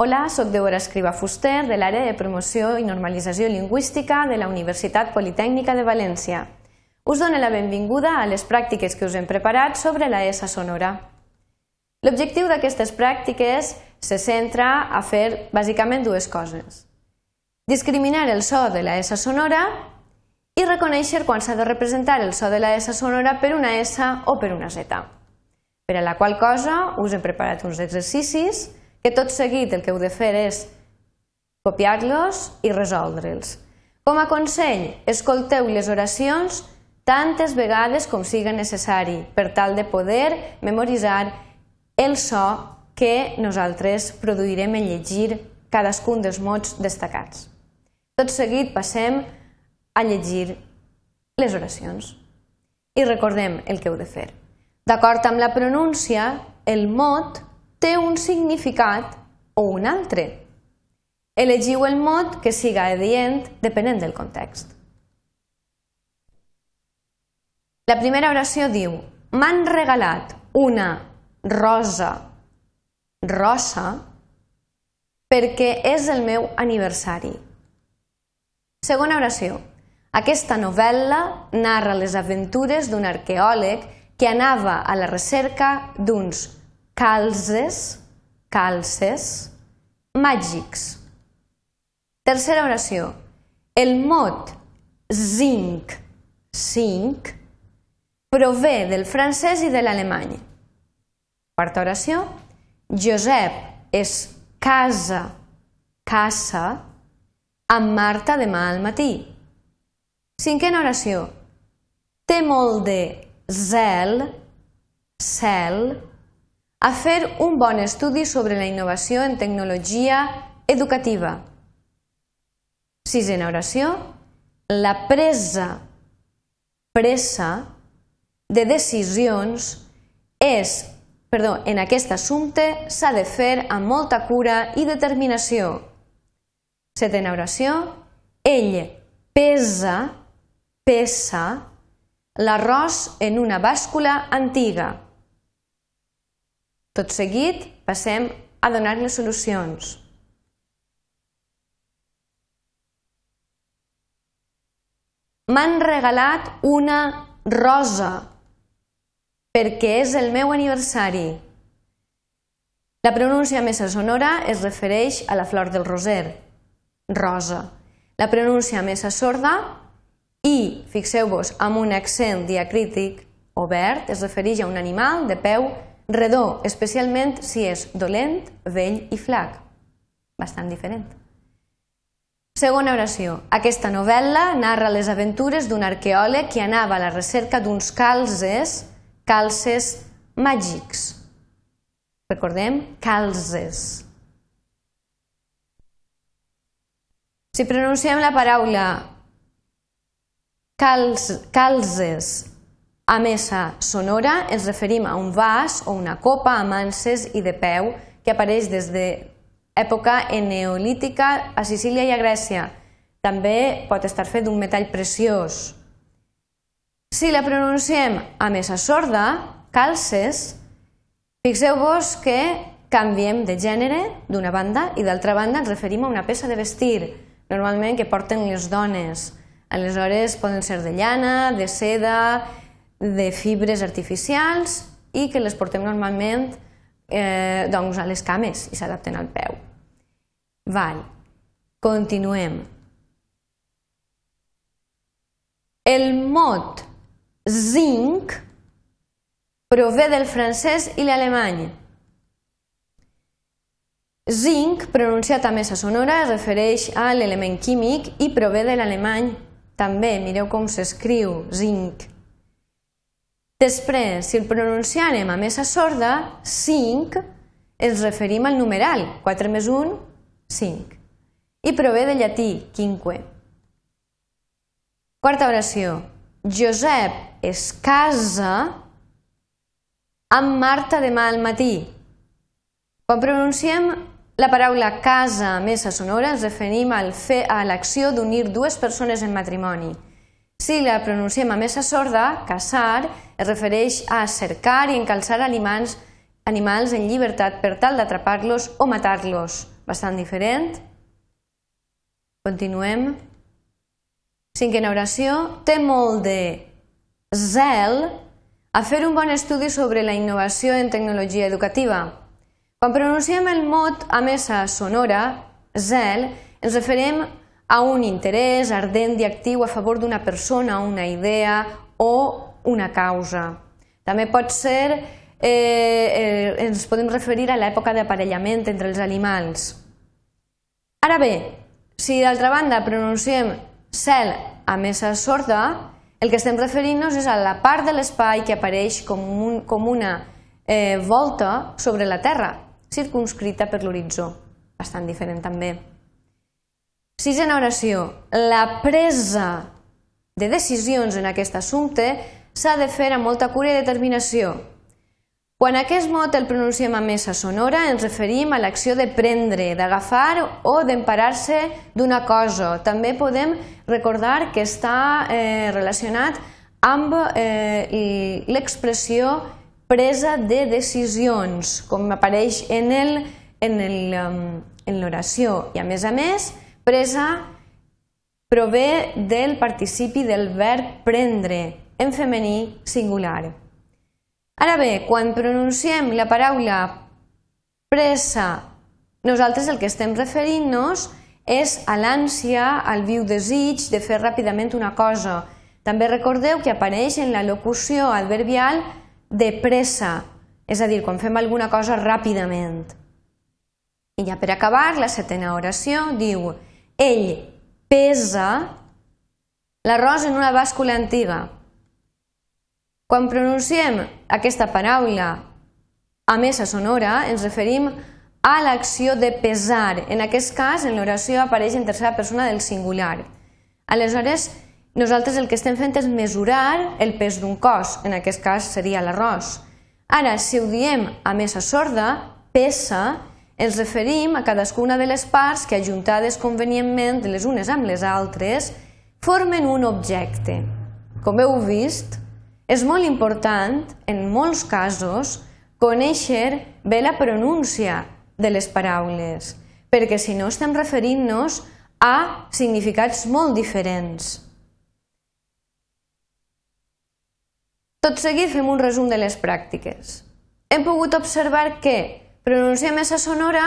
Hola, sóc Deborah Escriba Fuster, de l'àrea de promoció i normalització lingüística de la Universitat Politècnica de València. Us dono la benvinguda a les pràctiques que us hem preparat sobre la ESA sonora. L'objectiu d'aquestes pràctiques se centra a fer bàsicament dues coses. Discriminar el so de la ESA sonora i reconèixer quan s'ha de representar el so de la ESA sonora per una S o per una Z. Per a la qual cosa us hem preparat uns exercicis que tot seguit el que heu de fer és copiar-los i resoldre'ls. Com a consell, escolteu les oracions tantes vegades com siga necessari per tal de poder memoritzar el so que nosaltres produirem en llegir cadascun dels mots destacats. Tot seguit passem a llegir les oracions. I recordem el que heu de fer. D'acord amb la pronúncia, el mot té un significat o un altre. Elegiu el mot que siga adient depenent del context. La primera oració diu M'han regalat una rosa rosa perquè és el meu aniversari. Segona oració. Aquesta novel·la narra les aventures d'un arqueòleg que anava a la recerca d'uns calzes, calces, màgics. Tercera oració. El mot zinc, zinc, prové del francès i de l'alemany. Quarta oració. Josep és casa, casa, amb Marta demà al matí. Cinquena oració. Té molt de zel, cel, a fer un bon estudi sobre la innovació en tecnologia educativa. Sisena oració, la presa, pressa de decisions és, perdó, en aquest assumpte s'ha de fer amb molta cura i determinació. Setena oració, ell pesa, pesa l'arròs en una bàscula antiga. Tot seguit passem a donar les solucions. M'han regalat una rosa perquè és el meu aniversari. La pronúncia més sonora es refereix a la flor del roser, rosa. La pronúncia més sorda i, fixeu-vos, amb un accent diacrític obert, es refereix a un animal de peu redó, especialment si és dolent, vell i flac. Bastant diferent. Segona oració. Aquesta novel·la narra les aventures d'un arqueòleg que anava a la recerca d'uns calzes, calces màgics. Recordem, calzes. Si pronunciem la paraula calz, calzes a mesa sonora ens referim a un vas o una copa amb anses i de peu que apareix des de època neolítica a Sicília i a Grècia. També pot estar fet d'un metall preciós. Si la pronunciem a mesa sorda, calces, fixeu-vos que canviem de gènere d'una banda i d'altra banda ens referim a una peça de vestir, normalment que porten les dones. Aleshores poden ser de llana, de seda, de fibres artificials i que les portem normalment eh, doncs a les cames i s'adapten al peu. Val. Continuem. El mot zinc prové del francès i l'alemany. Zinc, pronunciat a mesa sonora, es refereix a l'element químic i prové de l'alemany. També, mireu com s'escriu, zinc. Després, si el pronunciàrem a mesa sorda, 5, ens referim al numeral, 4 més 1, 5. I prové del llatí, quinque. Quarta oració. Josep es casa amb Marta demà al matí. Quan pronunciem la paraula casa a mesa sonora ens referim al fer, a l'acció d'unir dues persones en matrimoni. Si la pronunciem a mesa sorda, casar, es refereix a cercar i encalçar aliments, animals en llibertat per tal d'atrapar-los o matar-los, bastant diferent. Continuem. Cinquena oració. Té molt de zel a fer un bon estudi sobre la innovació en tecnologia educativa. Quan pronunciem el mot amesa sonora, zel, ens referim a un interès ardent i actiu a favor d'una persona, una idea o una causa. També pot ser, eh, eh, ens podem referir a l'època d'aparellament entre els animals. Ara bé, si d'altra banda pronunciem cel a mesa sorda, el que estem referint-nos és a la part de l'espai que apareix com, un, com una eh, volta sobre la Terra, circunscrita per l'horitzó. Bastant diferent també. Sisena oració. La presa de decisions en aquest assumpte s'ha de fer amb molta cura i determinació. Quan aquest mot el pronunciem a mesa sonora, ens referim a l'acció de prendre, d'agafar o d'emparar-se d'una cosa. També podem recordar que està eh, relacionat amb eh, l'expressió presa de decisions, com apareix en l'oració. I a més a més, Presa prové del participi del verb prendre, en femení singular. Ara bé, quan pronunciem la paraula pressa, nosaltres el que estem referint-nos és a l'ànsia, al viu desig de fer ràpidament una cosa. També recordeu que apareix en la locució adverbial de pressa, és a dir, quan fem alguna cosa ràpidament. I ja per acabar, la setena oració diu ell pesa l'arròs en una bàscula antiga. Quan pronunciem aquesta paraula a mesa sonora, ens referim a l'acció de pesar. En aquest cas, en l'oració apareix en tercera persona del singular. Aleshores, nosaltres el que estem fent és mesurar el pes d'un cos, en aquest cas seria l'arròs. Ara, si ho diem a mesa sorda, pesa, ens referim a cadascuna de les parts que, ajuntades convenientment les unes amb les altres, formen un objecte. Com heu vist, és molt important, en molts casos, conèixer bé la pronúncia de les paraules, perquè si no estem referint-nos a significats molt diferents. Tot seguit fem un resum de les pràctiques. Hem pogut observar que pronunciem esa sonora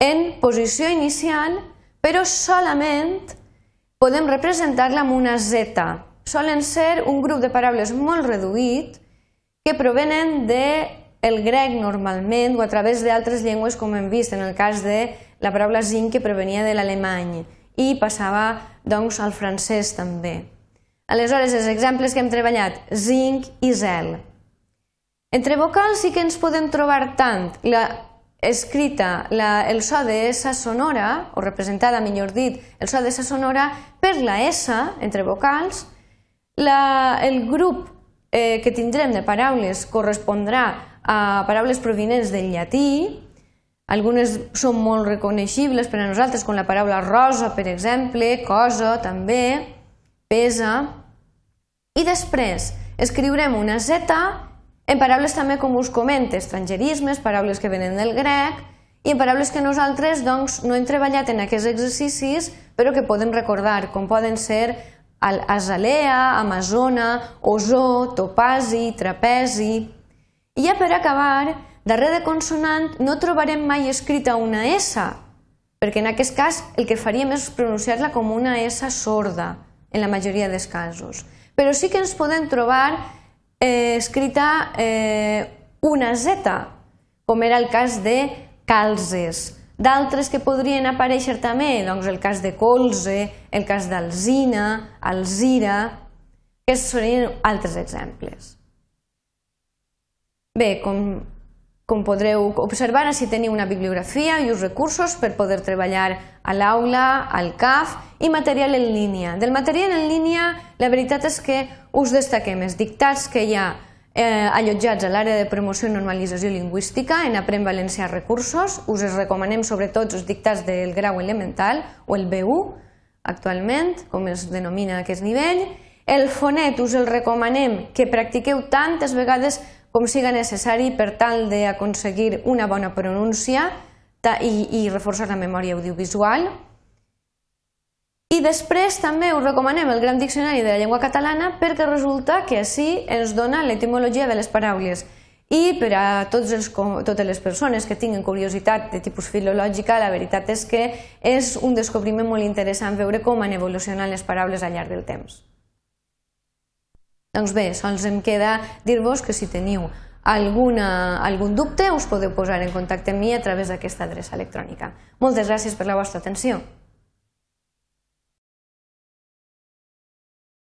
en posició inicial, però solament podem representar-la amb una Z. Solen ser un grup de paraules molt reduït que provenen de el grec normalment o a través d'altres llengües com hem vist en el cas de la paraula zinc que provenia de l'alemany i passava doncs al francès també. Aleshores, els exemples que hem treballat, zinc i zel. Entre vocals sí que ens podem trobar tant la escrita, la, el so de S sonora, o representada, millor dit, el so de S sonora per la S, entre vocals, la, el grup eh, que tindrem de paraules correspondrà a paraules provinents del llatí, algunes són molt reconeixibles per a nosaltres, com la paraula rosa, per exemple, cosa, també, pesa, i després escriurem una Z en paraules també, com us comento, estrangerismes, paraules que venen del grec, i en paraules que nosaltres doncs, no hem treballat en aquests exercicis, però que podem recordar, com poden ser azalea, amazona, ozó, topasi, trapezi... I ja per acabar, darrere de consonant no trobarem mai escrita una S, perquè en aquest cas el que faríem és pronunciar-la com una S sorda, en la majoria dels casos. Però sí que ens podem trobar eh, escrita eh, una Z, com era el cas de calzes. D'altres que podrien aparèixer també, doncs el cas de colze, el cas d'alzina, alzira, que serien altres exemples. Bé, com, com podreu observar, així teniu una bibliografia i uns recursos per poder treballar a l'aula, al CAF i material en línia. Del material en línia, la veritat és que us destaquem els dictats que hi ha eh, allotjats a l'àrea de promoció i normalització lingüística en Aprèn Valencià Recursos. Us els recomanem sobretot els dictats del grau elemental o el B1 actualment, com es denomina aquest nivell. El fonet us el recomanem que practiqueu tantes vegades com siga necessari per tal d'aconseguir una bona pronúncia, i, i reforçar la memòria audiovisual. I després també us recomanem el Gran Diccionari de la Llengua Catalana perquè resulta que així ens dona l'etimologia de les paraules. I per a tots els, totes les persones que tinguin curiositat de tipus filològica, la veritat és que és un descobriment molt interessant veure com han evolucionat les paraules al llarg del temps. Doncs bé, sols em queda dir-vos que si teniu alguna, algun dubte us podeu posar en contacte amb mi a través d'aquesta adreça electrònica. Moltes gràcies per la vostra atenció.